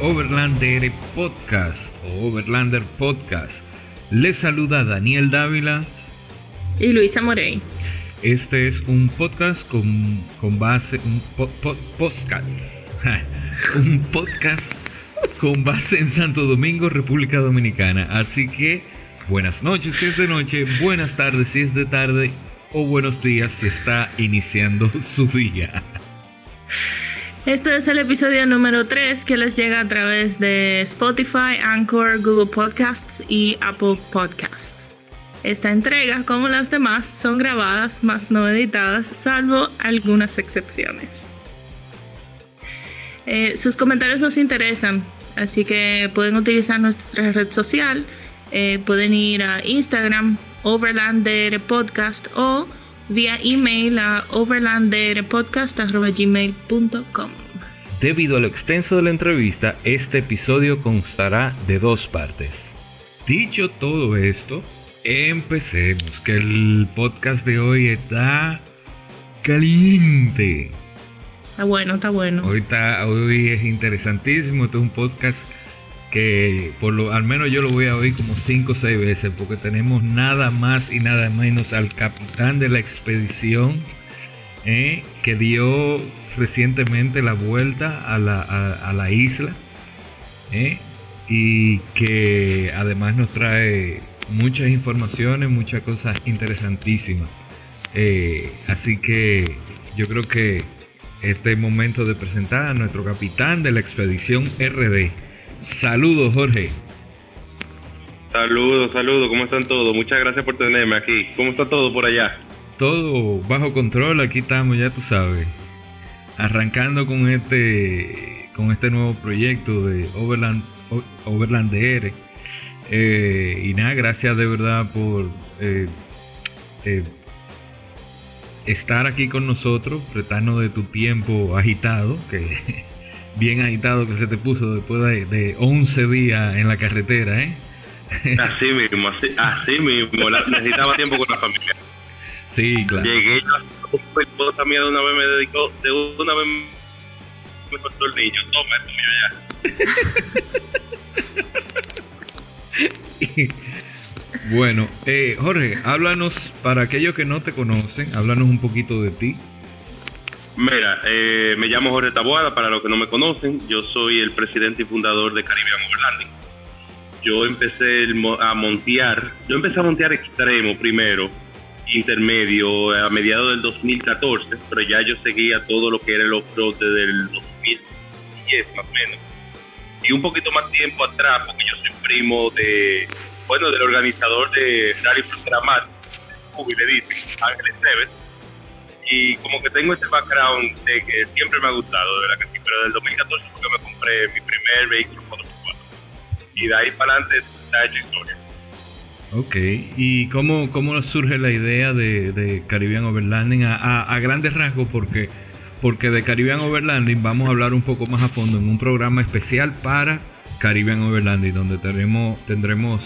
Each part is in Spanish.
Overlander Podcast o Overlander Podcast. Les saluda Daniel Dávila y Luisa Morey. Este es un podcast con, con base, un podcast, un podcast con base en Santo Domingo, República Dominicana. Así que buenas noches si es de noche, buenas tardes si es de tarde o buenos días si está iniciando su día. Este es el episodio número 3 que les llega a través de Spotify, Anchor, Google Podcasts y Apple Podcasts. Esta entrega, como las demás, son grabadas más no editadas, salvo algunas excepciones. Eh, sus comentarios nos interesan, así que pueden utilizar nuestra red social, eh, pueden ir a Instagram, Overlander Podcast o vía email a overlanderpodcast.gmail.com. Debido a lo extenso de la entrevista, este episodio constará de dos partes. Dicho todo esto, empecemos, que el podcast de hoy está caliente. Está bueno, está bueno. Hoy, hoy es interesantísimo, este es un podcast que por lo al menos yo lo voy a oír como 5 o 6 veces porque tenemos nada más y nada menos al capitán de la expedición que dio recientemente la vuelta a la, a, la isla eh, y que además nos trae muchas informaciones, muchas cosas interesantísimas. Eh, así que yo creo que este es momento de presentar a nuestro capitán de la expedición RD. Saludos, Jorge. Saludos, saludos, ¿cómo están todos? Muchas gracias por tenerme aquí. ¿Cómo está todo por allá? Todo bajo control, aquí estamos, ya tú sabes. Arrancando con este con este nuevo proyecto de Overland. Eh, y nada, gracias de verdad por eh, eh, estar aquí con nosotros, retarnos de tu tiempo agitado, que bien agitado que se te puso después de, 11 días en la carretera, ¿eh? Así mismo, así mismo, necesitaba tiempo con la familia. Sí, claro. Llegué, mi esposa mía de una vez me dedicó, de una vez me cortó el niño, toma esto ya. bueno, eh, Jorge, háblanos, para aquellos que no te conocen, háblanos un poquito de ti. Mira, eh, me llamo Jorge Taboada, para los que no me conocen, yo soy el presidente y fundador de Caribbean Overlanding. Yo empecé a montear, yo empecé a montear extremo primero, intermedio, a mediados del 2014, pero ya yo seguía todo lo que era el off-road desde el 2010 más o menos. Y un poquito más tiempo atrás, porque yo soy primo de, bueno, del organizador de Rally Programar, Ubi le dicen, Ángeles Neves y como que tengo este background de que siempre me ha gustado, de verdad que sí, pero del 2014 fue que me compré mi primer vehículo 4x4 y de ahí para adelante está hecho historia. Ok, ¿y cómo, cómo surge la idea de, de Caribbean Overlanding a, a, grandes rasgos? Porque, porque de Caribbean Overlanding vamos a hablar un poco más a fondo en un programa especial para Caribbean Overlanding, donde tendremos, tendremos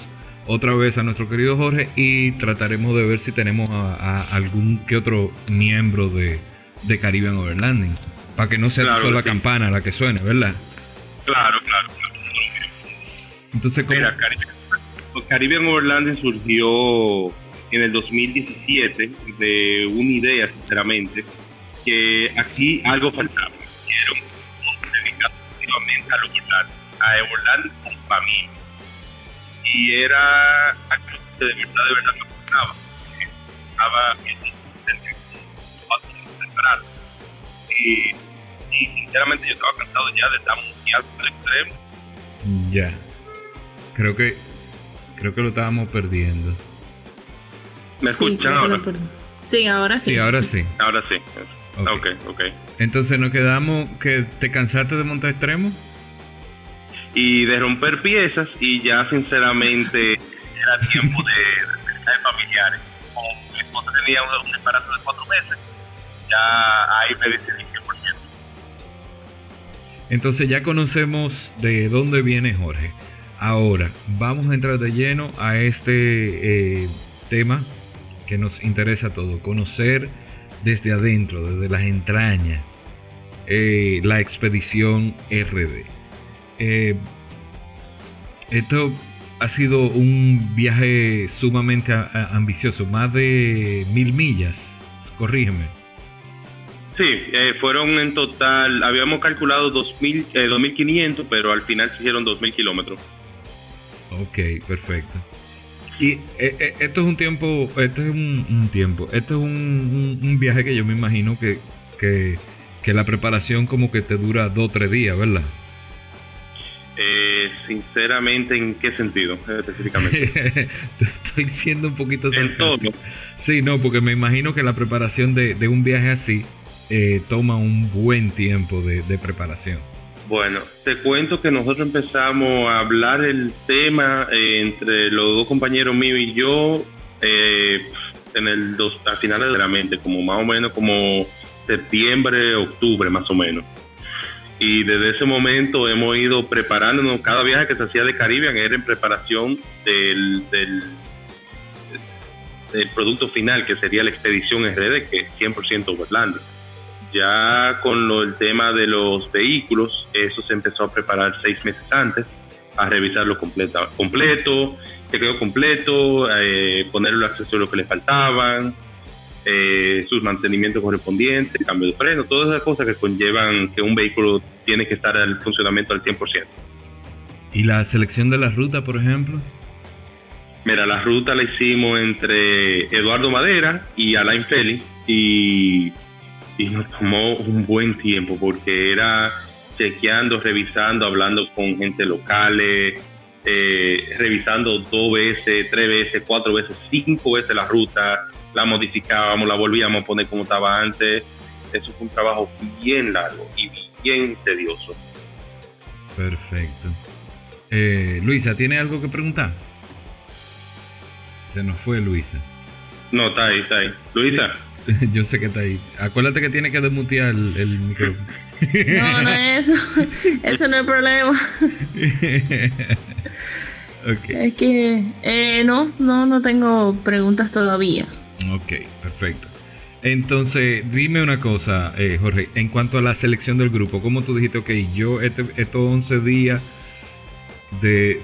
otra vez a nuestro querido Jorge y trataremos de ver si tenemos a, algún que otro miembro de, de Caribbean Overlanding. Para que no sea solo la campana la que suene, ¿verdad? Claro, claro. Entonces, ¿cómo? Mira, Caribbean Overlanding surgió en el 2017 de una idea, sinceramente, que aquí algo faltaba. Quiero dedicar a Overlanding con familia y era algo que de verdad, de verdad me gustaba. Estaba y, y sinceramente yo estaba cansado ya de estar muy al extremo. Ya. Creo que creo que lo estábamos perdiendo. ¿Me escuchan ahora? Sí, ahora sí. Sí, ahora sí. Ahora sí. Ok, ok. Entonces nos quedamos que te cansaste de montar extremo y de romper piezas y ya sinceramente era tiempo de, de, familiares. Como mi esposa tenía un, embarazo de cuatro meses, ya ahí me decidí 100%. Entonces ya conocemos de dónde viene Jorge. Ahora vamos a entrar de lleno a este eh, tema que nos interesa a todos, conocer desde adentro, desde las entrañas, eh, la expedición RD. Eh, esto ha sido un viaje sumamente ambicioso, más de mil millas, corrígeme. Sí, eh, fueron en total, habíamos calculado 2000, 2.500, pero al final se hicieron 2.000 kilómetros. Ok, perfecto. Y esto es un tiempo, esto es un, tiempo, esto es un, viaje que yo me imagino que, que, que la preparación como que te dura dos o tres días, ¿verdad? Eh, sinceramente, ¿en qué sentido específicamente? Estoy siendo un poquito En todo. Sí, no, porque me imagino que la preparación de, un viaje así eh, toma un buen tiempo de, preparación. Bueno, te cuento que nosotros empezamos a hablar el tema eh, entre los dos compañeros míos y yo eh, en el dos, a finales de la mente, como más o menos como septiembre, octubre, más o menos y desde ese momento hemos ido preparándonos. Cada viaje que se hacía de Caribbean era en preparación del, del, producto final, que sería la expedición RD, que es 100% Overland. Ya con lo, el tema de los vehículos, eso se empezó a preparar seis meses antes, a revisarlo completo, completo que quedó completo, eh, ponerle los accesorios que le faltaban, eh, sus mantenimientos correspondientes, cambio de freno, todas esas cosas que conllevan que un vehículo tiene que estar al funcionamiento al 100%. ¿Y la selección de la ruta, por ejemplo? Mira, la ruta la hicimos entre Eduardo Madera y Alain Félix y, y nos tomó un buen tiempo porque era chequeando, revisando, hablando con gente locales, eh, revisando dos veces, tres veces, cuatro veces, cinco veces la ruta, la modificábamos, la volvíamos a poner como estaba antes. Eso fue un trabajo bien largo y bien tedioso. Perfecto. Eh, Luisa, ¿tiene algo que preguntar? Se nos fue Luisa. No, está ahí, está ahí. Luisa. Yo sé que está ahí. Acuérdate que tiene que desmutear el, micrófono. No, no es eso. Eso no es problema. Es que eh, no, no, no tengo preguntas todavía. Ok, perfecto. Entonces, dime una cosa, eh, Jorge, en cuanto a la selección del grupo, ¿cómo tú dijiste, ok, yo este, estos 11 días de,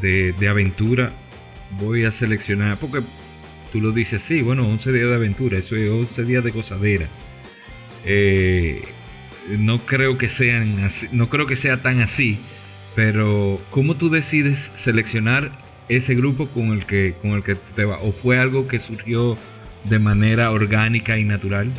de, aventura voy a seleccionar, porque tú lo dices, sí, bueno, 11 días de aventura, eso es 11 días de gozadera. Eh, no creo que sean así, no creo que sea tan así, pero ¿cómo tú decides seleccionar ese grupo con el que con el que te va o fue algo que surgió de manera orgánica y natural?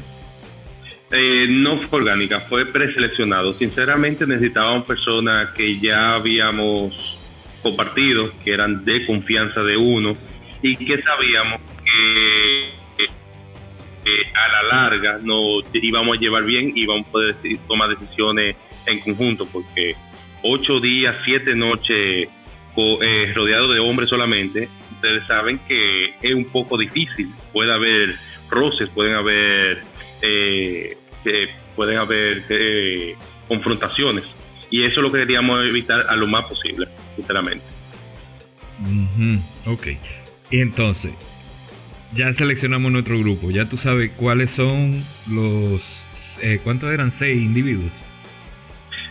Eh, no fue orgánica, fue preseleccionado. Sinceramente necesitábamos personas que ya habíamos compartido, que eran de confianza de uno y que sabíamos que, a la larga nos íbamos a llevar bien y íbamos a poder tomar decisiones en conjunto, porque ocho días, siete noches eh, rodeado de hombres solamente, ustedes saben que es un poco difícil. Puede haber roces, pueden haber, eh, pueden haber eh, confrontaciones. Y eso es lo que queríamos evitar a lo más posible, sinceramente. Ok. Y entonces, ya seleccionamos nuestro grupo. Ya tú sabes cuáles son los... ¿Cuántos eran? Seis individuos.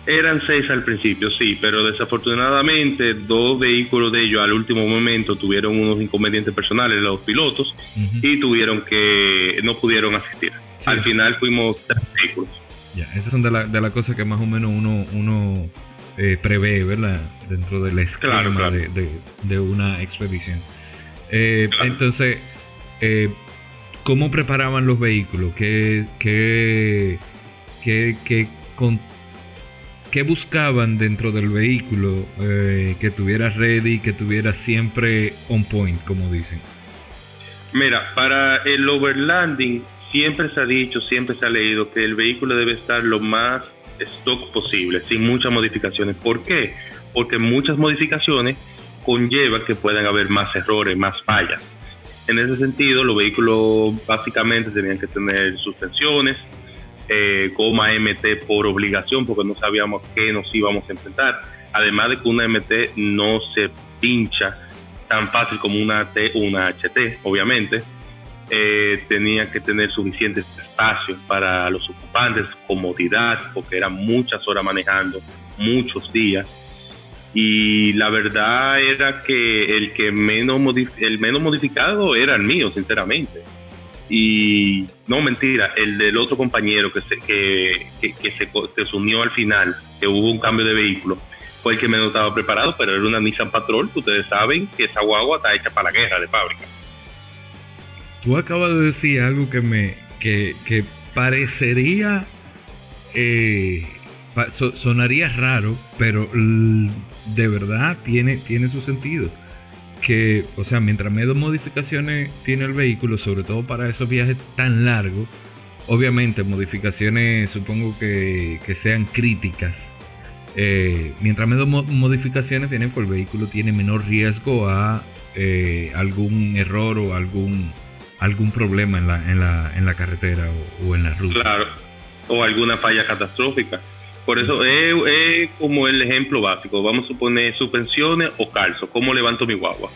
Eran seis al principio, sí, pero desafortunadamente dos vehículos de ellos al último momento tuvieron unos inconvenientes personales, los pilotos, y tuvieron que, no pudieron asistir. al final fuimos tres vehículos. Ya, esas son de las de la cosas que más o menos uno, uno eh, prevé, ¿verdad? Dentro del esquema De, una expedición. Eh, entonces, eh, ¿cómo preparaban los vehículos? ¿Qué, qué, qué, qué con, ¿qué buscaban dentro del vehículo eh, que tuviera ready, que tuviera siempre on point, como dicen? Mira, para el overlanding siempre se ha dicho, siempre se ha leído que el vehículo debe estar lo más stock posible, sin muchas modificaciones. ¿Por qué? Porque muchas modificaciones conllevan que puedan haber más errores, más fallas. En ese sentido, los vehículos básicamente tenían que tener suspensiones, eh, goma MT por obligación porque no sabíamos qué nos íbamos a enfrentar. Además de que una MT no se pincha tan fácil como una T o una HT, obviamente. eh, tenía que tener suficiente espacio para los ocupantes, comodidad, porque eran muchas horas manejando, muchos días. Y la verdad era que el que menos el menos modificado era el mío, sinceramente. Y no mentira, el del otro compañero que se, que, que, se, unió al final, que hubo un cambio de vehículo, fue el que menos estaba preparado, pero era una Nissan Patrol, ustedes saben que esa guagua está hecha para la guerra de fábrica. Tú acabas de decir algo que me que, parecería eh, sonaría raro, pero de verdad tiene, tiene su sentido. Que, o sea, mientras menos modificaciones tiene el vehículo, sobre todo para esos viajes tan largos, obviamente modificaciones supongo que, que sean críticas eh, mientras menos modificaciones tiene, pues el vehículo tiene menor riesgo a eh, algún error o algún algún problema en la, en la, en la carretera o, en la ruta. Claro, o alguna falla catastrófica. Por eso es, como el ejemplo básico. Vamos a suponer suspensiones o calzo. ¿Cómo levanto mi guagua?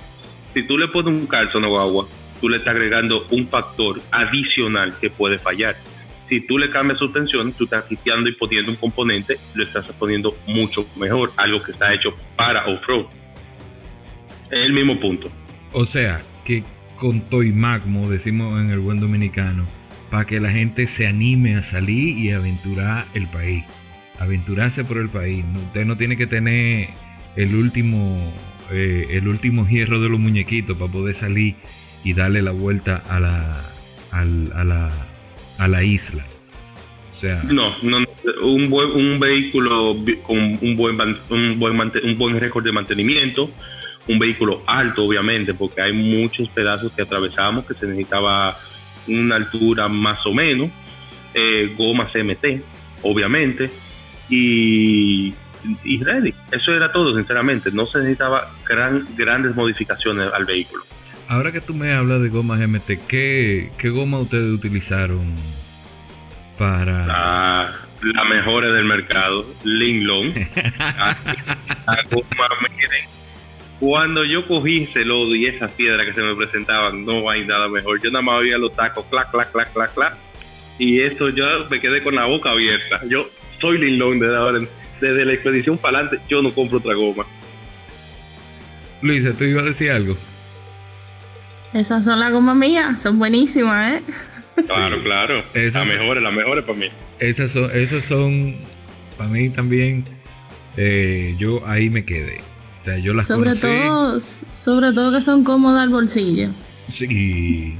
Si tú le pones un calzo a una guagua, tú le estás agregando un factor adicional que puede fallar si tú le cambias suspensión, tú estás quitando y poniendo un componente, lo estás poniendo mucho mejor, algo que está hecho para off-road. Es el mismo punto. O sea, que con Toy Magmo, decimos en el buen dominicano, para que la gente se anime a salir y aventurar el país. Aventurarse por el país. Usted no tiene que tener el último, eh, el último hierro de los muñequitos para poder salir y darle la vuelta a la, a la a la isla. O sea, no, no, un, buen, un vehículo con un buen, un, buen, un buen récord de mantenimiento, un vehículo alto, obviamente, porque hay muchos pedazos que atravesamos que se necesitaba una altura más o menos, eh, gomas MT, obviamente, y, y ready. Eso era todo, sinceramente. No se necesitaba gran, grandes modificaciones al vehículo. Ahora que tú me hablas de gomas MT, ¿qué, qué goma ustedes utilizaron para...? Ah, la mejor del mercado, Linglong. cuando yo cogí ese lodo y esas piedras que se me presentaban, no hay nada mejor. Yo nada más veía los tacos, clac, clac, clac, clac, clac. Y eso yo me quedé con la boca abierta. Yo soy Linglong desde ahora, desde la expedición para adelante, yo no compro otra goma. Luisa, ¿tú ibas a decir algo? Esas son las gomas mías, son buenísimas, ¿eh? Claro, claro. las mejores, las mejores para mí. Esas son, esas son para mí también. Eh, yo ahí me quedé. O sea, yo las sobre todo, sobre todo que son cómodas al bolsillo. Sí.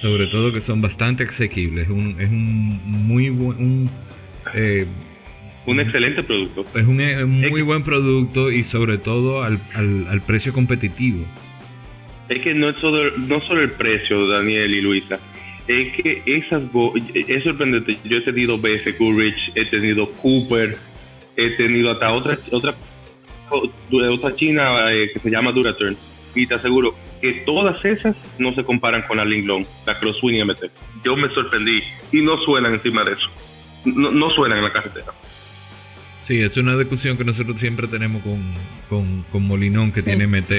Sobre todo que son bastante asequibles. Es un, es un muy buen. Un, eh, un excelente producto. Es un, muy buen producto y sobre todo al, al, al precio competitivo. Es que no es, solo, no solo el precio, Daniel y Luisa, es que esas es sorprendente. Yo he tenido BS Courage, he tenido Cooper, he tenido hasta otra otra otra china eh, que se llama Duraturn y te aseguro que todas esas no se comparan con la Linglong, la Crosswind MT. Yo me sorprendí y no suenan encima de eso. No, no suenan en la carretera. Sí, es una discusión que nosotros siempre tenemos con, con, con Molinón que tiene MT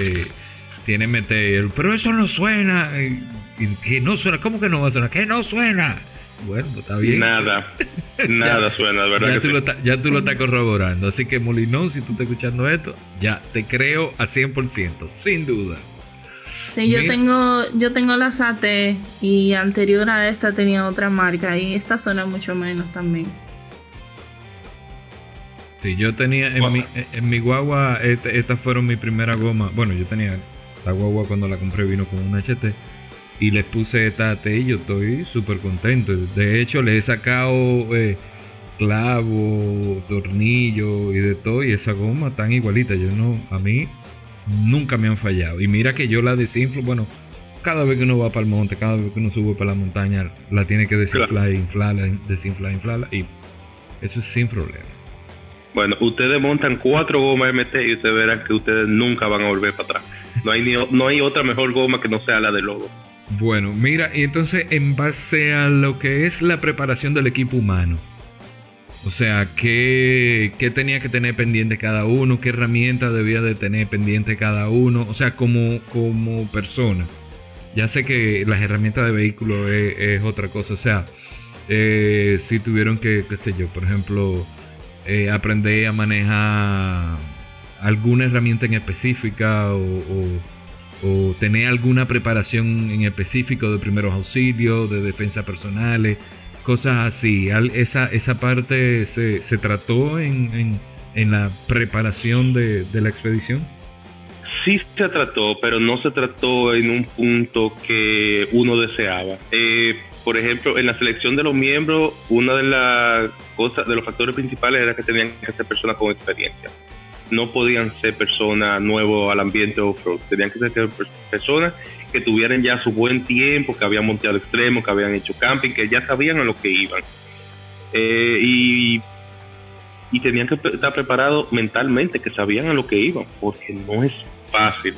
tiene meter, pero eso no suena, que no suena, ¿cómo que no va a sonar? Que no suena. Bueno, pues está bien. Nada, nada suena, ¿verdad? Ya, tú, lo, ya tú lo estás corroborando. Así que Molinón, si tú estás escuchando esto, ya te creo a 100%, sin duda. Sí, yo tengo, yo tengo la SAT y anterior a esta tenía otra marca y esta suena mucho menos también. Sí, yo tenía en, mi, en mi guagua, este, estas fueron mi primera goma. Bueno, yo tenía la guagua cuando la compré vino con un HT y les puse esta AT y yo estoy súper contento. De hecho, le he sacado eh, clavo, tornillo y de todo y esa goma tan igualita. Yo no, a mí nunca me han fallado. Y mira que yo la desinflo, bueno, cada vez que uno va para el monte, cada vez que uno sube para la montaña, la tiene que desinflar, inflarla, desinflar, inflarla y eso es sin problema. Bueno, ustedes montan cuatro gomas MT y ustedes verán que ustedes nunca van a volver para atrás. No hay, no hay otra mejor goma que no sea la de lobo. Bueno, mira, y entonces en base a lo que es la preparación del equipo humano, o sea, ¿qué, qué tenía que tener pendiente cada uno? ¿Qué herramientas debía de tener pendiente cada uno? O sea, como, como persona. Ya sé que las herramientas de vehículo es, otra cosa, o sea, eh, si tuvieron que, qué sé yo, por ejemplo, eh, aprender a manejar alguna herramienta en específica o, tener alguna preparación en específico de primeros auxilios, de defensa personales, cosas así. Esa, esa parte se, se trató en, en, la preparación de, de la expedición sí se trató, pero no se trató en un punto que uno deseaba. Eh, por ejemplo, en la selección de los miembros, una de las cosas, de los factores principales era que tenían que ser personas con experiencia. No podían ser personas nuevas al ambiente off-road, tenían que ser personas que tuvieran ya su buen tiempo, que habían montado extremo, que habían hecho camping, que ya sabían a lo que iban. Eh, y y tenían que estar preparados mentalmente, que sabían a lo que iban, porque no es fácil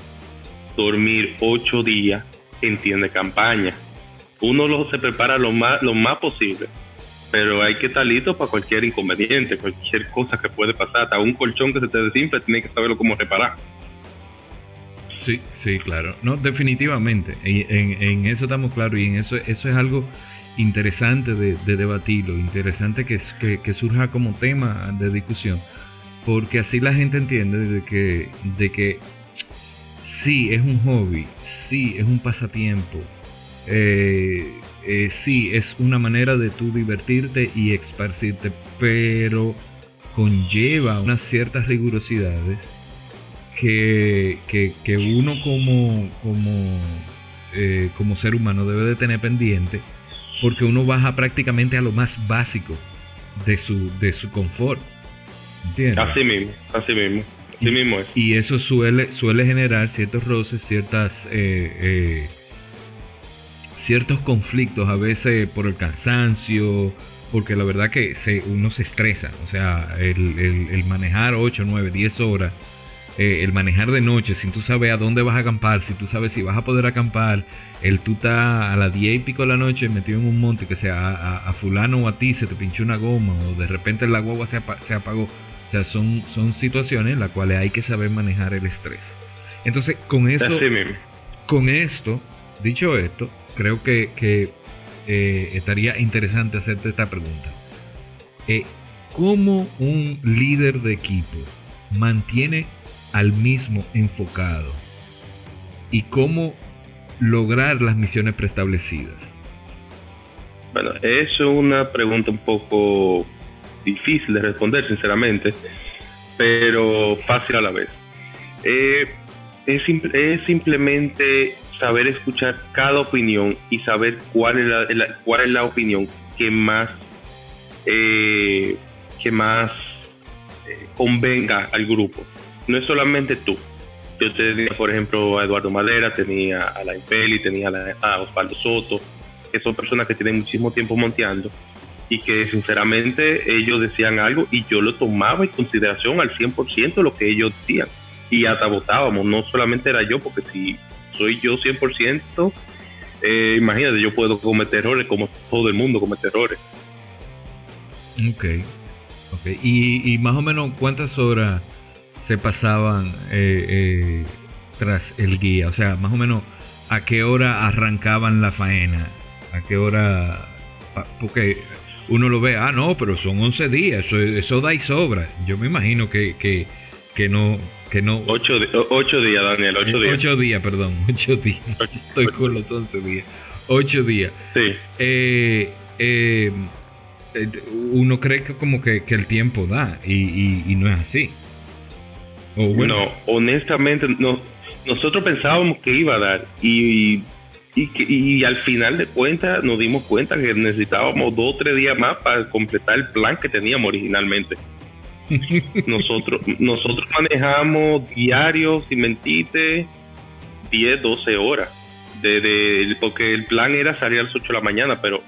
dormir ocho días en tienda de campaña. Uno lo, se prepara lo más, lo más posible, pero hay que estar listo para cualquier inconveniente, cualquier cosa que puede pasar. Hasta un colchón que se te desinfle, tienes que saberlo cómo reparar. Sí, sí, claro. No, definitivamente. En, en, eso estamos claros y en eso, eso es algo interesante de, de debatirlo, interesante que, que, que surja como tema de discusión porque así la gente entiende de que, de que sí, es un hobby, sí, es un pasatiempo, eh, eh, sí, es una manera de tú divertirte y esparcirte, pero conlleva unas ciertas rigurosidades que, que, uno como, como, eh, como ser humano debe de tener pendiente, porque uno baja prácticamente a lo más básico de su, de su confort. Así mismo, así mismo. Y eso suele, suele generar ciertos roces, ciertas ciertos conflictos, a veces por el cansancio, porque la verdad que se, uno se estresa. O sea, el, manejar 8, 9, 10 horas, eh, el manejar de noche, si tú sabes a dónde vas a acampar, si tú sabes si vas a poder acampar, el tú estás a las 10 y pico de la noche metido en un monte que sea a, fulano o a ti se te pinchó una goma o de repente la guagua se, se apagó o sea, son, son situaciones en las cuales hay que saber manejar el estrés. Entonces, con eso, con esto, dicho esto, creo que, eh, estaría interesante hacerte esta pregunta. Eh, ¿Cómo un líder de equipo mantiene al mismo enfocado? ¿Y cómo lograr las misiones preestablecidas? Bueno, es una pregunta un poco difícil de responder, sinceramente, pero fácil a la vez. Eh, es, simplemente saber escuchar cada opinión y saber cuál es la, cuál es la opinión que más, eh, que más eh, convenga al grupo. No es solamente tú. Yo tenía, por ejemplo, a Eduardo Madera, tenía a la Impeli, tenía a, Osvaldo Soto, que son personas que tienen muchísimo tiempo monteando y que sinceramente ellos decían algo y yo lo tomaba en consideración al 100% lo que ellos decían y hasta votábamos, no solamente era yo, porque si soy yo 100%, eh, imagínate, yo puedo cometer errores como todo el mundo comete errores. Ok, ok. ¿Y, más o menos cuántas horas se pasaban eh, eh, tras el guía? O sea, más o menos a qué hora arrancaban la faena, a qué hora... Ah, porque uno lo ve, ah, no, pero son 11 días, eso, eso da y sobra. Yo me imagino que, que, que no... Que no 8, días, Daniel, 8 días. 8 días, perdón, 8 días. Estoy con los 11 días. 8 días. Sí. Eh, eh, uno cree que como que, que el tiempo da y, y, y, no es así. Bueno. No, honestamente, no, nosotros pensábamos que iba a dar y y, al final de cuentas nos dimos cuenta que necesitábamos dos o tres días más para completar el plan que teníamos originalmente. nosotros, nosotros manejamos diarios, sin mentirte, 10, 12 horas. De, porque el plan era salir a las 8 de la mañana, pero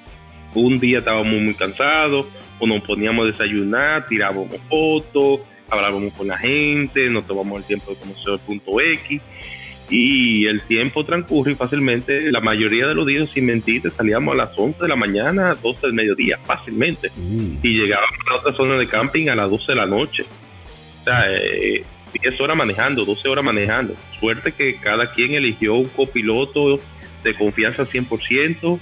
un día estábamos muy cansados, o nos poníamos a desayunar, tirábamos fotos, hablábamos con la gente, nos tomamos el tiempo de conocer el punto X y el tiempo transcurre fácilmente. La mayoría de los días, sin mentirte, salíamos a las 11 de la mañana, 12 del mediodía, fácilmente. Mm. Y llegábamos a otra zona de camping a las 12 de la noche. O sea, 10 eh, horas manejando, 12 horas manejando. Suerte que cada quien eligió un copiloto de confianza 100%.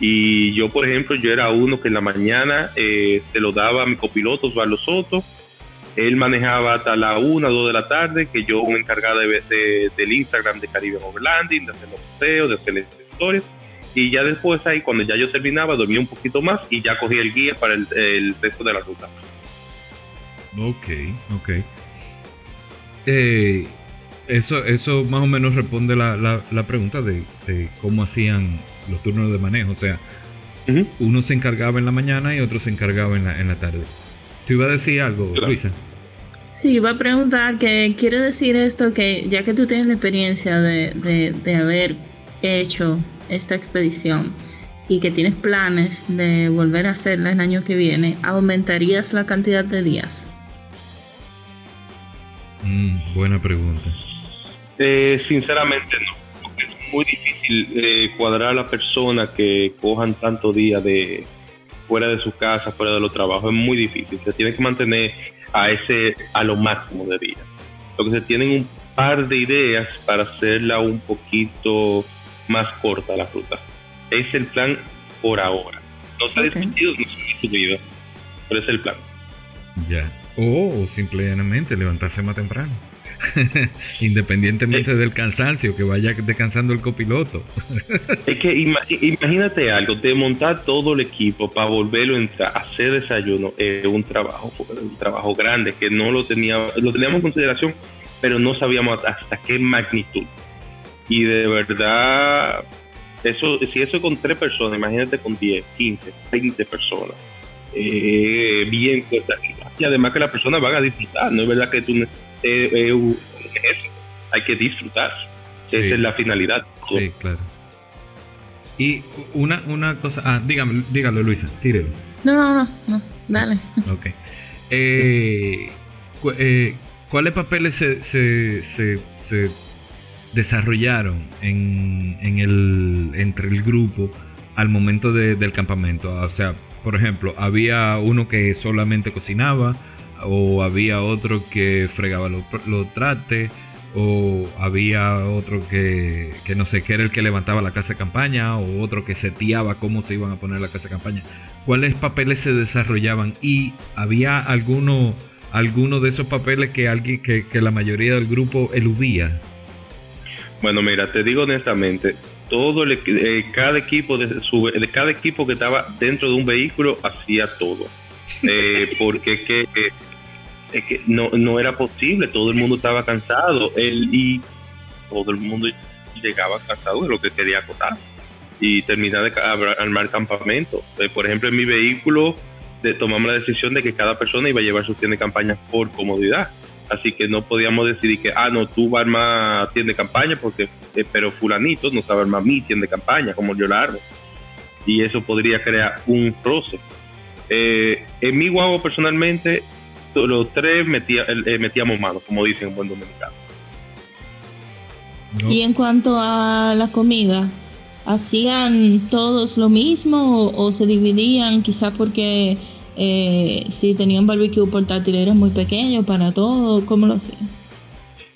Y yo, por ejemplo, yo era uno que en la mañana eh, se lo daba a mi copiloto, Osvaldo Soto. Él manejaba hasta la 1, 2 de la tarde, que yo me encargaba de, del Instagram de Caribe Overlanding, de hacer los posteos, de hacer las historias. Y ya después ahí, cuando ya yo terminaba, dormía un poquito más y ya cogía el guía para el, el resto de la ruta. Ok, ok. Eh, eso, eso más o menos responde la, la, pregunta de, cómo hacían los turnos de manejo. O sea, uno se encargaba en la mañana y otro se encargaba en la, en la tarde. ¿Tú iba a decir algo, Luisa? Sí, iba a preguntar que quiere decir esto que ya que tú tienes la experiencia de, de, de haber hecho esta expedición y que tienes planes de volver a hacerla el año que viene, ¿aumentarías la cantidad de días? Mm, buena pregunta. Eh, sinceramente no, porque es muy difícil eh, cuadrar a la persona que cojan tanto día de fuera de su casa, fuera de los trabajos, es muy difícil. Se tiene que mantener a ese a lo máximo de días. Lo que se tienen un par de ideas para hacerla un poquito más corta la ruta. Es el plan por ahora. No se ha discutido, no se ha pero es el plan. Ya. O simplemente levantarse más temprano. Independientemente del cansancio, que vaya descansando el copiloto. es que imagínate algo, de montar todo el equipo para volverlo a entrar, hacer desayuno, es un trabajo, un trabajo grande que no lo teníamos, lo teníamos en consideración, pero no sabíamos hasta qué magnitud. Y de verdad, eso, si eso con tres personas, imagínate con 10, 15, 20 personas eh, bien y además que las personas van a disfrutar, no es verdad que tú eh, eh hay que disfrutar, esa es la finalidad. Sí, claro. Y una, una cosa, ah, dígame, dígalo Luisa, tírelo. No, no, no, no, dale. Ok. Eh, eh, ¿Cuáles papeles se, se, se, se desarrollaron en, en el, entre el grupo al momento de, del campamento? O sea, por ejemplo, había uno que solamente cocinaba, o había otro que fregaba los lo trate, o había otro que, que, no sé, que era el que levantaba la casa de campaña, o otro que seteaba cómo se iban a poner la casa de campaña. ¿Cuáles papeles se desarrollaban? Y había alguno, alguno de esos papeles que alguien, que, la mayoría del grupo eludía. Bueno, mira, te digo honestamente, todo el, eh, cada equipo de, cada equipo que estaba dentro de un vehículo hacía todo eh, porque que, es que no, no era posible todo el mundo estaba cansado él y todo el mundo llegaba cansado de lo que quería acotar y terminar de armar campamento eh, por ejemplo en mi vehículo tomamos la decisión de que cada persona iba a llevar su tienda de campaña por comodidad así que no podíamos decidir que, ah, no, tú vas a armar tienda de campaña, porque, eh, pero fulanito no sabe armar mi tienda de campaña, como yo la armo. Y eso podría crear un roce. Eh, en mi guagua, personalmente, los tres metía, eh, metíamos manos, como dicen en buen dominicano. Y en cuanto a la comida, ¿hacían todos lo mismo o, o se dividían quizás porque eh, si tenían barbecue portátil era muy pequeño para todo, ¿cómo lo hacían?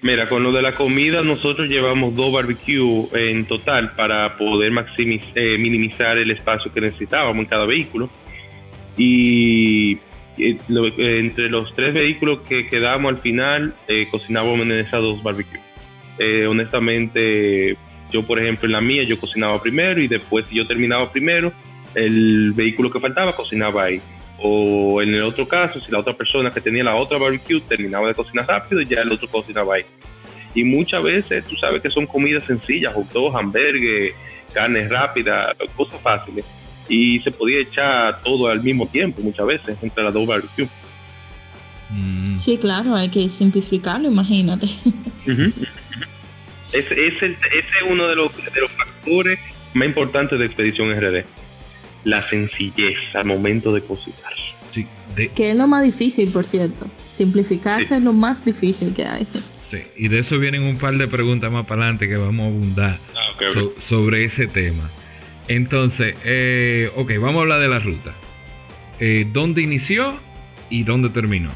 Mira, con lo de la comida nosotros llevamos dos barbecues en total para poder eh, minimizar el espacio que necesitábamos en cada vehículo. Y eh, entre los tres vehículos que quedamos al final, cocinábamos en esas dos barbecues. honestamente, yo por ejemplo en la mía yo cocinaba primero y después si yo terminaba primero, el vehículo que faltaba cocinaba ahí o en el otro caso, si la otra persona que tenía la otra barbecue terminaba de cocinar rápido, ya el otro cocinaba ahí. Y muchas veces tú sabes que son comidas sencillas, hot dogs, hamburgues, carnes rápidas, cosas fáciles. Y se podía echar todo al mismo tiempo, muchas veces, entre las dos barbecues. Mm. Sí, claro, hay que simplificarlo, imagínate. ese, es uno de los, de los factores más importantes de Expedición RD la sencillez al momento de cocinar. Que es lo más difícil, por cierto. Simplificarse es lo más difícil que hay. Sí, y de eso vienen un par de preguntas más para adelante que vamos a abundar ah, sobre ese tema. Entonces, eh, ok, vamos a hablar de la ruta. Eh, ¿Dónde inició y dónde terminó?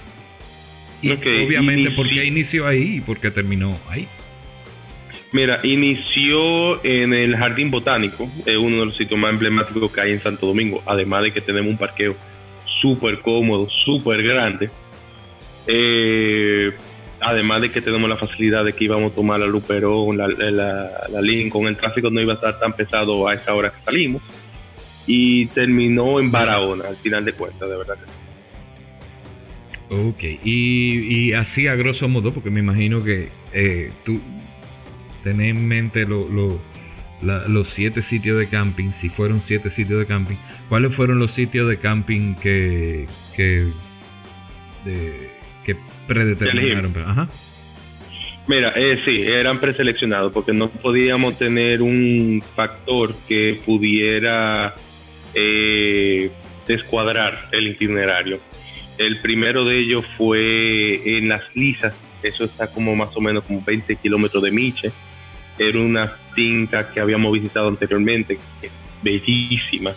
Y obviamente, ¿por qué inició ahí y por qué terminó ahí? Mira, inició en el Jardín Botánico, es uno de los sitios más emblemáticos que hay en Santo Domingo, además de que tenemos un parqueo súper cómodo, súper grande. Eh, además de que tenemos la facilidad de que íbamos a tomar la Luperón, la, la, la Lincoln, el tráfico no iba a estar tan pesado a esa hora que salimos. Y terminó en Barahona, al final de cuentas, de verdad que sí. Ok, y, así a grosso modo, porque me imagino que eh, tú tenés en mente lo, lo, los siete sitios de camping, si fueron siete sitios de camping, ¿cuáles fueron los sitios de camping que, que, de- que predeterminaron? Ajá. Mira, eh, sí, eran preseleccionados porque no podíamos tener un factor que pudiera eh, descuadrar el itinerario. El primero de ellos fue en Las Lisas, eso está como más o menos como 20 kilómetros de Miche. Era una finca que habíamos visitado anteriormente, bellísima.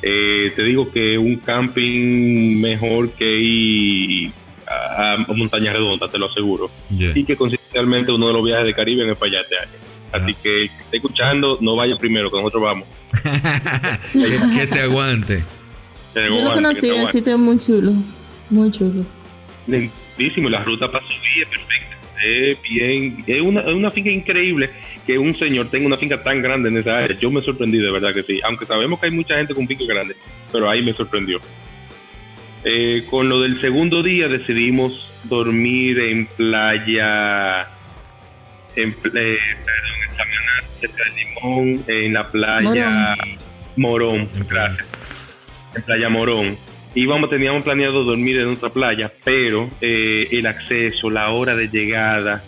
Eh, te digo que un camping mejor que ir a, a Montaña Redonda, te lo aseguro Ya. y que consistentemente uno de los viajes de Caribe es para allá este año. Así Ah. que el que esté escuchando, no vaya primero, que nosotros vamos. que, que se aguante. Yo lo conocí, el sitio es muy chulo. Muy chulo. Lindísimo, y la ruta para subir es perfecta. Es bien, es una, es una finca increíble que un señor tenga una finca tan grande en esa área. Yo me sorprendí, de verdad que sí. Aunque sabemos que hay mucha gente con finca grande, pero ahí me sorprendió. Eh, con lo del segundo día decidimos dormir en playa, en, eh, perdón, en Samaná, cerca de Limón, en la playa Morón, En playa. gracias. En Playa Morón. Íbamos, teníamos planeado dormir en otra playa, pero eh, el acceso, la hora de llegada,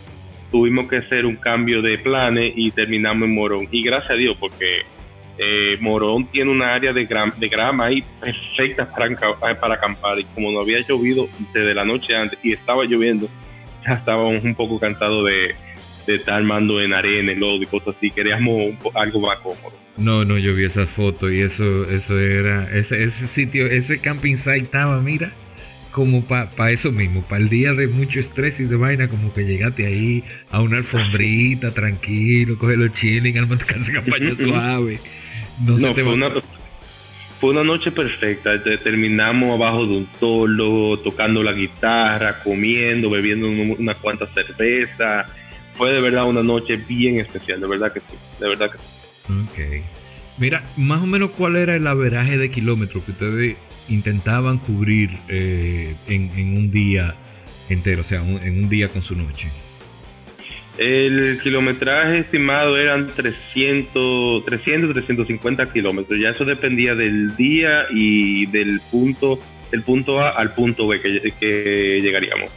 tuvimos que hacer un cambio de planes y terminamos en Morón. Y gracias a Dios, porque eh, Morón tiene una área de, gram- de grama ahí perfecta para, enca- para acampar. Y como no había llovido desde la noche antes y estaba lloviendo, ya estábamos un poco cansados de, de estar armando en arena, en lodo y cosas así. Queríamos algo más cómodo. No, no, yo vi esa foto y eso, eso era, ese, ese sitio, ese camping site estaba, mira, como para eso mismo, para el día de mucho estrés y de vaina, como que llegaste ahí a una alfombrita, tranquilo, coge los chilling, arma tu casa de campaña suave. No, se No, te fue, una, fue una noche perfecta. Te- Terminamos abajo de un tolo, tocando la guitarra, comiendo, bebiendo un- unas cuantas cervezas. Fue de verdad una noche bien especial, de verdad que sí, de verdad que sí. Ok. Mira, más o menos cuál era el averaje de kilómetros que ustedes intentaban cubrir eh, en, en un día entero, o sea, un- en un día con su noche. El kilometraje estimado eran 300, 300, 350 kilómetros. Ya eso dependía del día y del punto, del punto A al punto B que, que llegaríamos.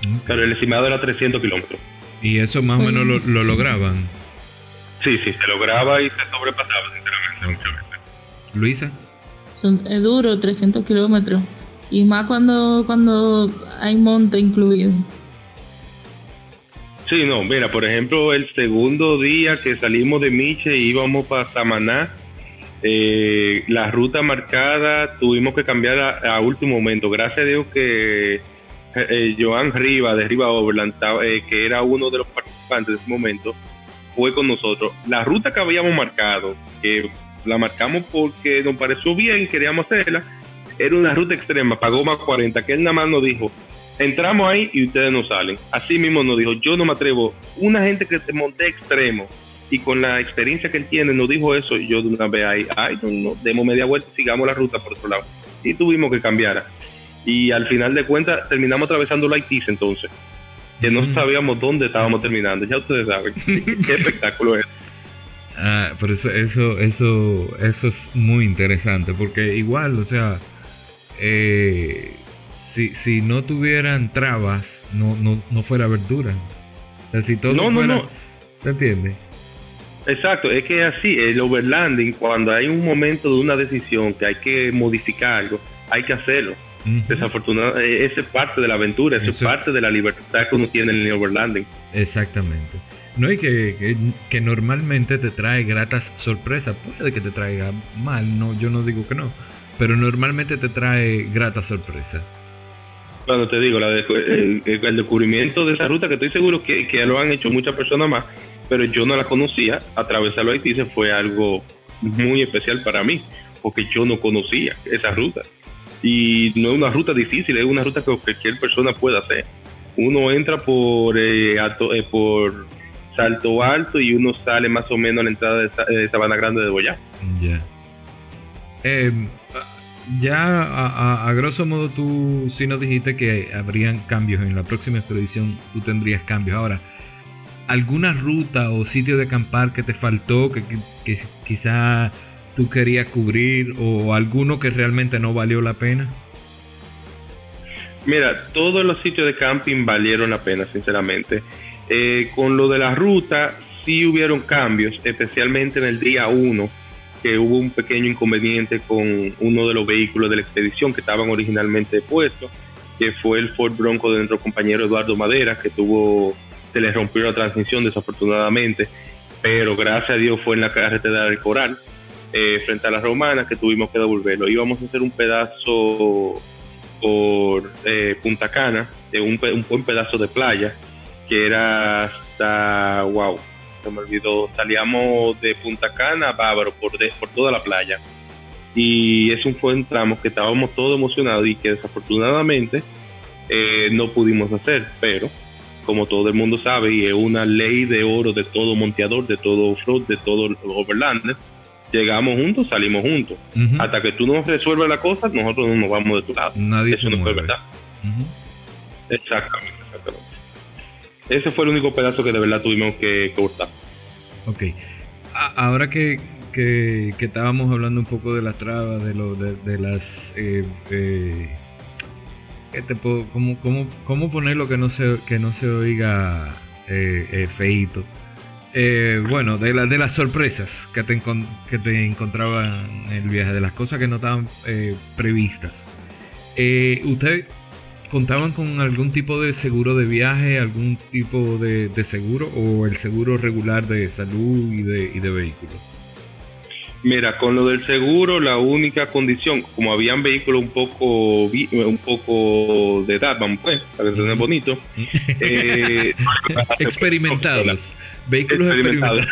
Ok. Pero el estimado era 300 kilómetros. Y eso más o menos lo, lo lograban. Sí, sí, se lograba y se sobrepasaba, sinceramente, veces. Luisa. Son, es duro, 300 kilómetros. Y más cuando, cuando hay monte incluido. Sí, no, mira, por ejemplo, el segundo día que salimos de Miche y íbamos para Samaná, eh, la ruta marcada tuvimos que cambiar a, último momento. Gracias a Dios que eh, Joan Riva de Riva Overland, eh, que era uno de los participantes de ese momento, fue con nosotros. La ruta que habíamos marcado, que la marcamos porque nos pareció bien, queríamos hacerla, era una ruta extrema, pagó más 40, que él nada más nos dijo, entramos ahí y ustedes no salen. Así mismo nos dijo, yo no me atrevo. Una gente que se monté extremo y con la experiencia que él tiene nos dijo eso y yo de una vez ahí, ay, no, no, demos media vuelta y sigamos la ruta por otro lado. Y tuvimos que cambiar. Y al final de cuentas terminamos atravesando la Haití entonces, que no sabíamos dónde estábamos terminando. Ya ustedes saben qué espectáculo es. Ah, pero eso, eso, eso, eso es muy interesante porque igual, o sea, eh, si, si no tuvieran trabas, no, no, no fuera verdura. O sea, si todo No, no, fuera, no. ¿te entiendes? Exacto, es que así, el overlanding, cuando hay un momento de una decisión que hay que modificar algo, hay que hacerlo. Ujú. Desafortunadamente, esa es parte de la aventura, esa es parte de la libertad que uno tiene en el overlanding. Exactamente. No y que, que, que normalmente te trae gratas sorpresas. Puede que te traiga mal, no, yo no digo que no. Pero normalmente te trae gratas sorpresas. Bueno, te digo, la el, descubrimiento de esa ruta, que estoy seguro que, que lo han hecho muchas personas más, pero yo no la conocía, atravesar los Haití fue algo muy especial para mí, porque yo no conocía esa ruta. Y no es una ruta difícil, es una ruta que cualquier persona puede hacer. Uno entra por, eh, eh, por Salto Alto y uno sale más o menos a la entrada de, Sabana Grande de Boyá. Ya. Em, ya a, grosso modo tú sí nos dijiste que habrían cambios en la próxima expedición, tú tendrías cambios. Ahora, ¿alguna ruta o sitio de acampar que te faltó, que, que, quizá tú querías cubrir o alguno que realmente no valió la pena? Mira, todos los sitios de camping valieron la pena, sinceramente. Eh, con lo de la ruta, sí hubieron cambios, especialmente en el día 1 que hubo un pequeño inconveniente con uno de los vehículos de la expedición que estaban originalmente puestos, que fue el Ford Bronco de nuestro compañero Eduardo Madera, que tuvo, se le rompió la transmisión desafortunadamente, pero gracias a Dios fue en la carretera del Coral, eh, frente a las romanas, que tuvimos que devolverlo. Íbamos a hacer un pedazo por eh, Punta Cana, de un, un buen pedazo de playa, que era hasta, wow, se me olvidó, salíamos de Punta Cana Bávaro por, por toda la playa. Y es un buen tramo que estábamos todos emocionados y que desafortunadamente eh, no pudimos hacer, pero como todo el mundo sabe, y es una ley de oro de todo monteador, de todo off-road, de todo overlander, llegamos juntos, salimos juntos. Hasta que tú no resuelvas la cosa, nosotros no nos vamos de tu lado. Nadie Eso no fue verdad. Exactamente, exactamente. Ese fue el único pedazo que de verdad tuvimos que cortar. Ok. ahora que, que, estábamos hablando un poco de las trabas, de, lo, de, las... Eh, eh, cómo, cómo, ¿Cómo ponerlo que no se, que no se oiga eh, eh feito? Eh, bueno, de, la, de las sorpresas que te, que te encontraban en el viaje, de las cosas que no estaban previstas. ¿Usted contaban con algún tipo de seguro de viaje, algún tipo de, seguro o el seguro regular de salud y de, y de vehículos? Mira, con lo del seguro, la única condición, como habían vehículos un poco un poco de edad, vamos pues, para que suene bonito, eh, experimentados, vehículos experimentados.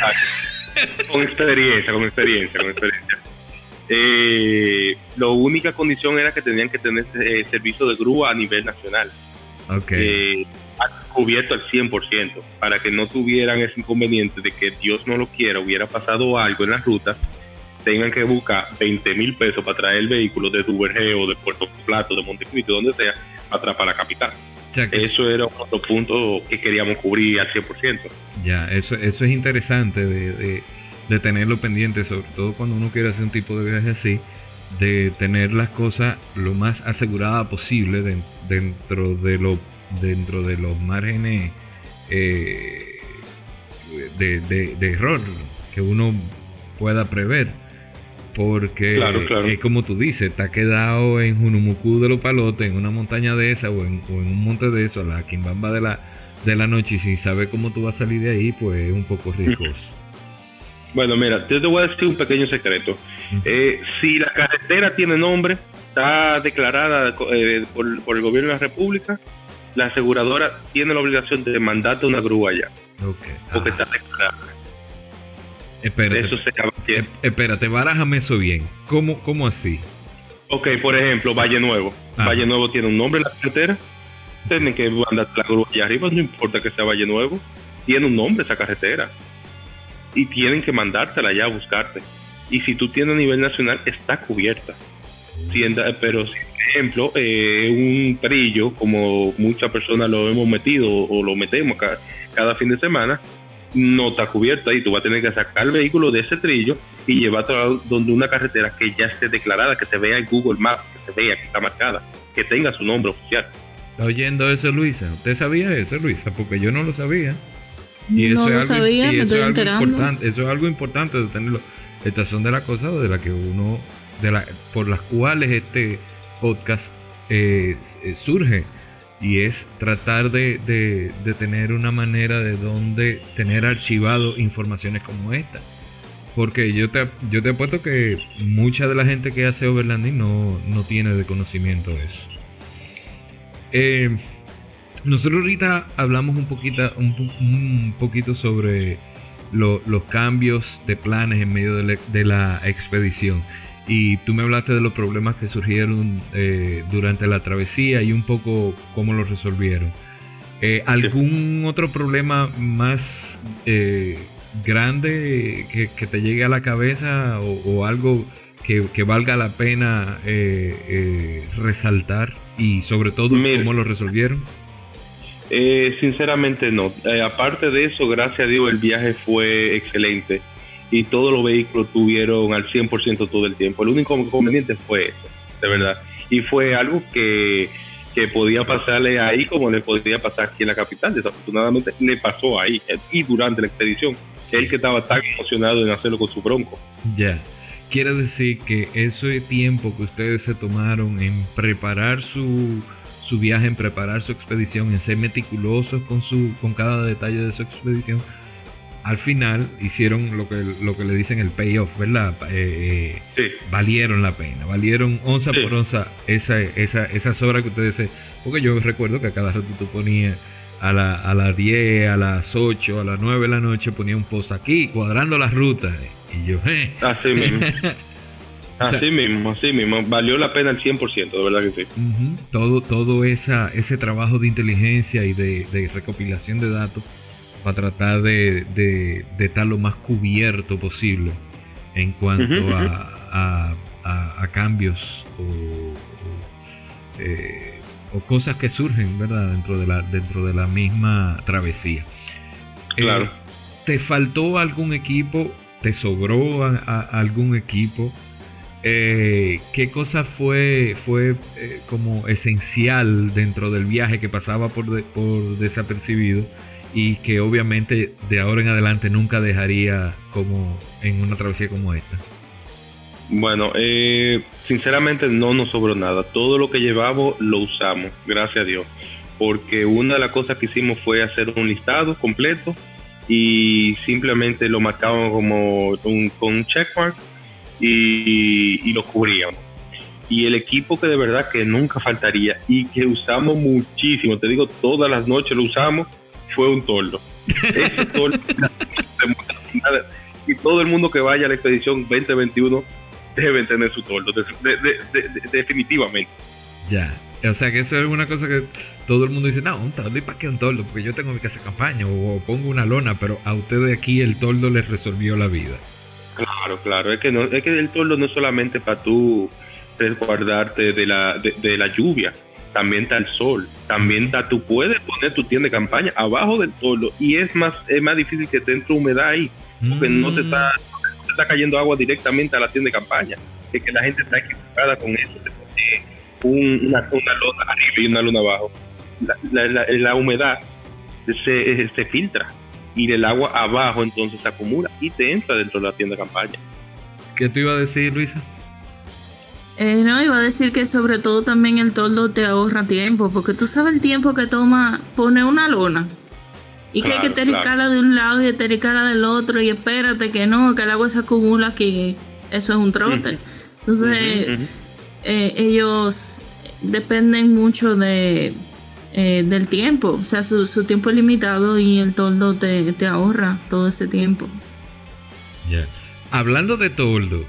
con experiencia, con experiencia, con experiencia. Eh, la única condición era que tenían que tener eh, servicio de grúa a nivel nacional. Okay. Eh, cubierto al 100%, para que no tuvieran ese inconveniente de que Dios no lo quiera, hubiera pasado algo en la ruta, tengan que buscar 20 mil pesos para traer el vehículo de o de Puerto Plato, de Montecristo, donde sea, para para la capital. Eso era otro punto que queríamos cubrir al 100%. Ya, eso, eso es interesante de de tenerlo pendiente, sobre todo cuando uno quiere hacer un tipo de viaje así, de tener las cosas lo más asegurada posible dentro de lo dentro de los márgenes eh, de, error que uno pueda prever porque es como tú dices, está quedado en Junumuku de los Palotes, en una montaña de esa o en, un monte de eso, a la quimbamba de la, de la noche y sin saber cómo tú vas a salir de ahí, pues es un poco riesgoso. Bueno, mira, yo te voy a decir un pequeño secreto. Eh, si la carretera tiene nombre, está declarada eh, por, el gobierno de la República, la aseguradora tiene la obligación de mandarte una grúa allá. Okay. Porque está declarada. Espérate, eso se eh, espérate, barájame eso bien. ¿Cómo, ¿Cómo así? Ok, por ejemplo, Valle Nuevo. Valle Nuevo tiene un nombre en la carretera. Tienen que mandarte la grúa allá arriba, no importa que sea Valle Nuevo. Tiene un nombre esa carretera y tienen que mandártela ya a buscarte. Y si tú tienes a nivel nacional, está cubierta. pero, si, por ejemplo, eh, un perillo, como muchas personas lo hemos metido o lo metemos cada, fin de semana, no está cubierta y tú vas a tener que sacar el vehículo de ese trillo y llevarte a donde una carretera que ya esté declarada, que se vea en Google Maps, que se vea que está marcada, que tenga su nombre oficial. ¿Está oyendo eso, Luisa? ¿Usted sabía eso, Luisa? Porque yo no lo sabía. Y eso no es lo algo, sabía, me estoy enterando. Importante, eso es algo importante de tenerlo. Estas son de las cosas de las que uno, de la, por las cuales este podcast eh, eh, surge. Y es tratar de, de, tener una manera de donde tener archivado informaciones como esta. Porque yo te, yo te apuesto que mucha de la gente que hace overlanding no, no tiene de conocimiento eso. Eh, nosotros ahorita hablamos un poquito, un, poquito sobre los cambios de planes en medio de la, expedición. Y tú me hablaste de los problemas que surgieron eh, durante la travesía y un poco cómo los resolvieron. Eh, ¿Algún otro problema más eh, grande que, te llegue a la cabeza o, algo que, valga la pena resaltar? Y sobre todo, ¿cómo lo resolvieron? Eh, sinceramente no. Eh, aparte de eso, gracias a Dios el viaje fue excelente y todos los vehículos tuvieron al 100% todo el tiempo. El único inconveniente fue eso, de verdad. Y fue algo que, que podía pasarle ahí como le podía pasar aquí en la capital. Desafortunadamente le pasó ahí y durante la expedición. Él que estaba tan emocionado en hacerlo con su bronco. Ya. Quiere decir que ese tiempo que ustedes se tomaron en preparar su su viaje, en preparar su expedición, en ser meticulosos con, su, con cada detalle de su expedición, al final hicieron lo que, lo que le dicen el payoff, ¿verdad? Eh, eh, valieron la pena, valieron onza por onza esa, esa, esas horas que ustedes se... Porque yo recuerdo que a cada rato tú ponías a, la, a las 10, a las 8, a las 9 de la noche, ponía un post aquí, cuadrando las rutas. Y yo, eh. Así mismo. Así mismo, así mismo. Valió la pena el 100%, de verdad que sí. Todo, todo esa, ese trabajo de inteligencia y de, recopilación de datos para tratar de, estar lo más cubierto posible en cuanto a, cambios eh, o, cosas que surgen ¿verdad? Dentro, de la, dentro de la misma travesía. Eh, claro. ¿Te faltó algún equipo? ¿Te sobró algún equipo? Eh, ¿Qué cosa fue, fue eh, como esencial dentro del viaje que pasaba por, por desapercibido y que obviamente de ahora en adelante nunca dejaría como en una travesía como esta? Bueno, eh, sinceramente no nos sobró nada. Todo lo que llevamos lo usamos, gracias a Dios. Porque una de las cosas que hicimos fue hacer un listado completo y simplemente lo marcamos como con un checkmark y, lo cubríamos. Y el equipo que de verdad que nunca faltaría y que usamos muchísimo, te digo, todas las noches lo usamos, fue un toldo. Ese toldo y todo el mundo que vaya a la expedición 2021 debe tener su toldo, definitivamente. Ya, o sea que eso es una cosa que todo el mundo dice, no, un toldo, ¿y para qué un toldo? Porque yo tengo que hacer campaña o pongo una lona, pero a ustedes aquí el toldo les resolvió la vida. Claro, claro. Es que no, es que el toldo no es solamente para tú resguardarte de la, lluvia, también está el sol, también está, tú puedes poner tu tienda de campaña abajo del toldo y es más, es más difícil que te entre humedad ahí, porque no te está, cayendo agua directamente a la tienda de campaña, es que la gente está equivopada con eso, una, una luna arriba y una luna abajo. La, humedad se filtra y el agua abajo entonces se acumula y te entra dentro de la tienda de campaña. ¿Qué te iba a decir, Luisa? Eh, no, iba a decir que sobre todo también el toldo te ahorra tiempo, porque tú sabes el tiempo que toma poner una lona. Y que hay que tericarla de un lado y tericarla del otro, y espérate que no, que el agua se acumula, que eso es un trote. Entonces, eh, ellos dependen mucho de, eh, del tiempo. O sea, su, su, tiempo es limitado y el toldo te, te ahorra todo ese tiempo. Ya. Hablando de toldo,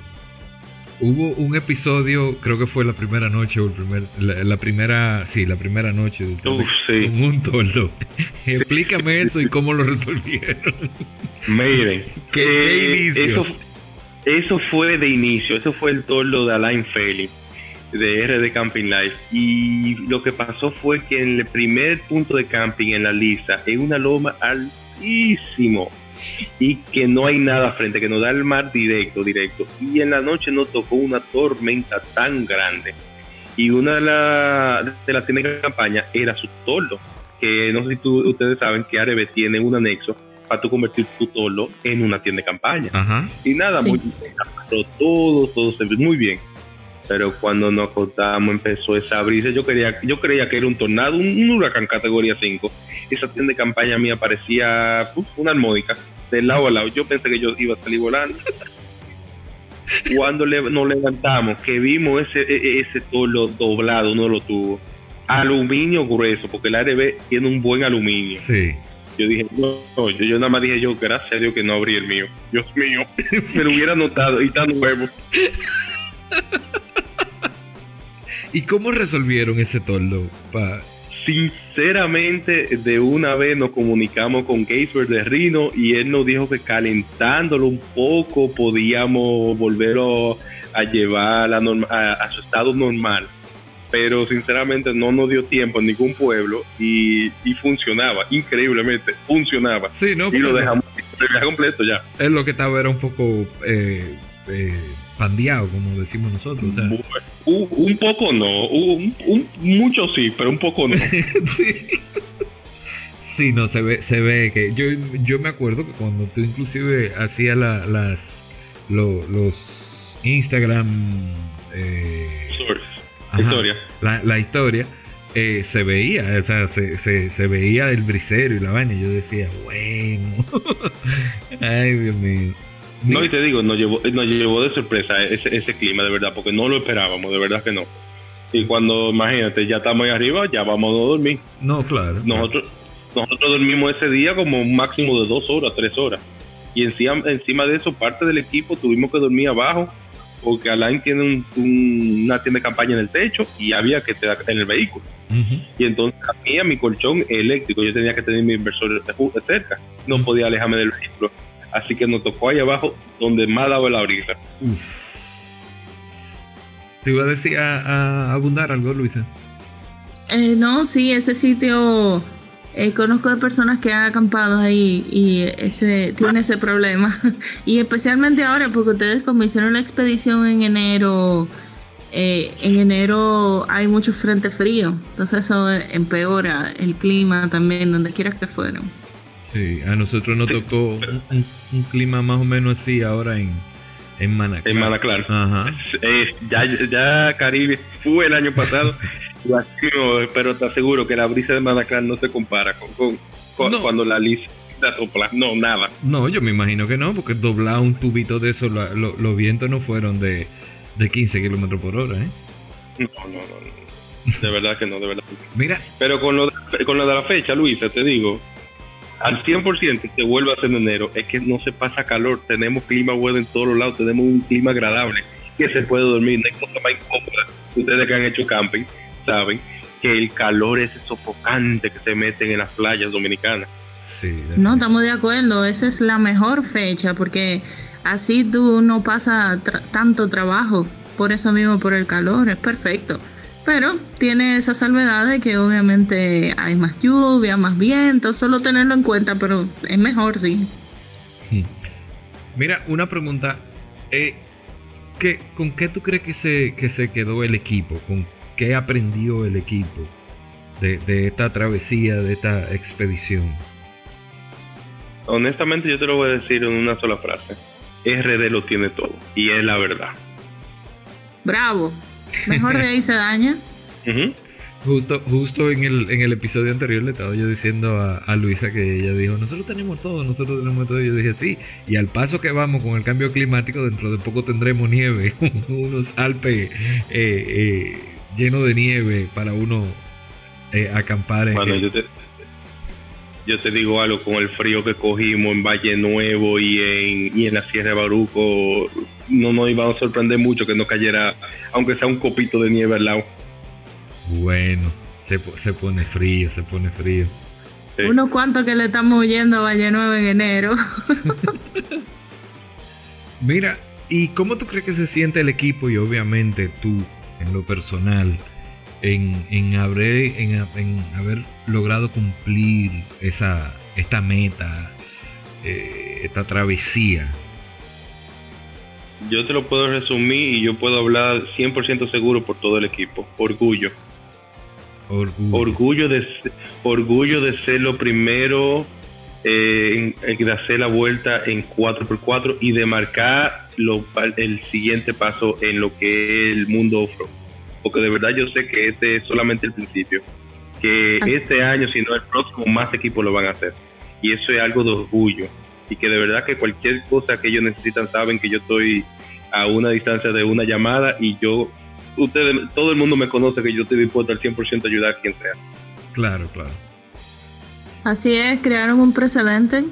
hubo un episodio, creo que fue la primera noche o el primer, la, primera, sí, la primera noche de Uf, sí. con un toldo. Explícame eso y cómo lo resolvieron. Miren, ¿Qué, eh, inicio? Eso, eso, fue de inicio, eso fue el toldo de Alain Félix de RD Camping Life y lo que pasó fue que en el primer punto de camping en la lista es una loma altísimo y que no hay nada frente, que nos da el mar directo, directo. Y en la noche nos tocó una tormenta tan grande. Y una de, la, de las tiendas de campaña era su toldo, que no sé si ustedes saben que Arebe tiene un anexo para tú convertir tu toldo en una tienda de campaña. Y nada, muy bien, todo, todo se ve muy bien pero cuando nos acostamos empezó esa brisa. Yo quería, yo creía que era un tornado, un, huracán categoría 5. Esa tienda de campaña mía parecía una armónica, de lado a lado. Yo pensé que yo iba a salir volando. cuando nos levantamos, que vimos ese, e, e, ese tolo doblado, no lo tuvo. aluminio grueso, porque el ARB tiene un buen aluminio. Sí. Yo dije, no, yo, yo nada más dije yo, gracias a Dios que no abrí el mío. Dios mío, me lo hubiera notado y tan nuevo. ¿Y cómo resolvieron ese toldo? Pa? Sinceramente, de una vez nos comunicamos con Gaisberg de Rino y él nos dijo que calentándolo un poco podíamos volverlo a llevar a, a, a su estado normal pero sinceramente no nos dio tiempo en ningún pueblo y, y funcionaba, increíblemente, funcionaba. Sí, no, y lo dejamos completo ya. Es lo que estaba era un poco eh, eh, pandeado, como decimos nosotros. O sea. un, un, poco no, un, un, mucho sí, pero un poco no. sí. sí. no, se ve, se ve que yo, yo me acuerdo que cuando tú inclusive hacías la, las, lo, los Instagram... Eh, Ajá, historia. La, la historia eh, se veía, o sea, se, se, se, veía el brisero y la vaina. Y yo decía, bueno. Ay, Dios mío. No, y te digo, nos llevó, nos llevó de sorpresa ese, ese clima, de verdad, porque no lo esperábamos, de verdad que no. Y cuando, imagínate, ya estamos ahí arriba, ya vamos a dormir. No, claro. Nosotros, nosotros dormimos ese día como un máximo de dos horas, tres horas. Y encima, encima de eso, parte del equipo tuvimos que dormir abajo porque Alain tiene un, un, una tienda de campaña en el techo y había que estar en el vehículo. Uh -huh. Y entonces a mí, a mi colchón eléctrico, yo tenía que tener mi inversor cerca, no podía alejarme del vehículo. Así que nos tocó ahí abajo donde más daba la brisa. ¿Te iba a decir a, a abundar algo, Luisa? Eh, no, sí, ese sitio eh, conozco de personas que han acampado ahí y ese tiene ese problema. y especialmente ahora, porque ustedes como hicieron la expedición en enero, eh, en enero hay mucho frente frío. Entonces eso empeora el clima también, donde quiera que fueran. Sí, a nosotros nos tocó un, un, un clima más o menos así ahora en, en Manaclar. En Manaclar. Ajá. Eh, ya, ya Caribe fue el año pasado. pero te aseguro que la brisa de Manaclar no se compara con, con, con no. cuando la lisa sopla. No, nada. No, yo me imagino que no, porque doblar un tubito de eso, los lo, lo vientos no fueron de, de 15 kilómetros por hora, ¿eh? No, no, no, no. De verdad que no, de verdad. Mira. Pero con lo, de, con lo de la fecha, Luisa, te digo, al 100% se vuelve a hacer en enero, es que no se pasa calor, tenemos clima bueno en todos los lados, tenemos un clima agradable, que se puede dormir, no hay cosa más incómoda. Ustedes que han hecho camping saben que el calor es sofocante que se meten en las playas dominicanas. Sí, no, estamos de acuerdo, esa es la mejor fecha porque así tú no pasas tra tanto trabajo, por eso mismo, por el calor, es perfecto. Pero tiene esa salvedad de que obviamente hay más lluvia, más viento, solo tenerlo en cuenta, pero es mejor, sí. Mira, una pregunta. Eh, ¿qué, ¿Con qué tú crees que se, que se quedó el equipo? ¿Con qué aprendió el equipo de, de esta travesía, de esta expedición? Honestamente, yo te lo voy a decir en una sola frase. RD lo tiene todo. Y es la verdad. Bravo. Mejor de ahí se daña. Uh -huh. Justo, justo en el, en el episodio anterior le estaba yo diciendo a, a, Luisa que ella dijo, nosotros tenemos todo, nosotros tenemos todo. Y yo dije, sí, y al paso que vamos con el cambio climático, dentro de poco tendremos nieve, unos Alpes eh, eh, llenos de nieve para uno eh, acampar. En bueno, el... yo, te, yo te digo algo, con el frío que cogimos en Valle Nuevo y en, y en la Sierra de Baruco, no nos iba a sorprender mucho que no cayera, aunque sea un copito de nieve al lado. Bueno, se, se pone frío, se pone frío. Sí. Unos cuantos que le estamos huyendo a Valle Nuevo en enero. Mira, ¿y cómo tú crees que se siente el equipo y obviamente tú, en lo personal, en, en, haber, en, en haber logrado cumplir esa, esta meta, eh, esta travesía? Yo te lo puedo resumir y yo puedo hablar 100% seguro por todo el equipo. Orgullo. Orgullo. Orgullo de, orgullo de ser lo primero eh, en, de hacer la vuelta en 4x4 y de marcar lo, el siguiente paso en lo que es el mundo off-road porque de verdad yo sé que este es solamente el principio, que ah. este año, si no el próximo, más equipos lo van a hacer. Y eso es algo de orgullo, y que de verdad que cualquier cosa que ellos necesitan, saben que yo estoy a una distancia de una llamada y yo, ustedes, todo el mundo me conoce que yo estoy dispuesto al 100% a ayudar a quien sea. Claro, claro. Así es, crearon un precedente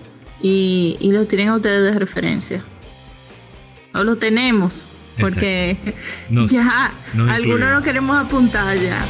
y, y lo tienen a ustedes de referencia. O lo tenemos porque ya algunos no queremos apuntar ya.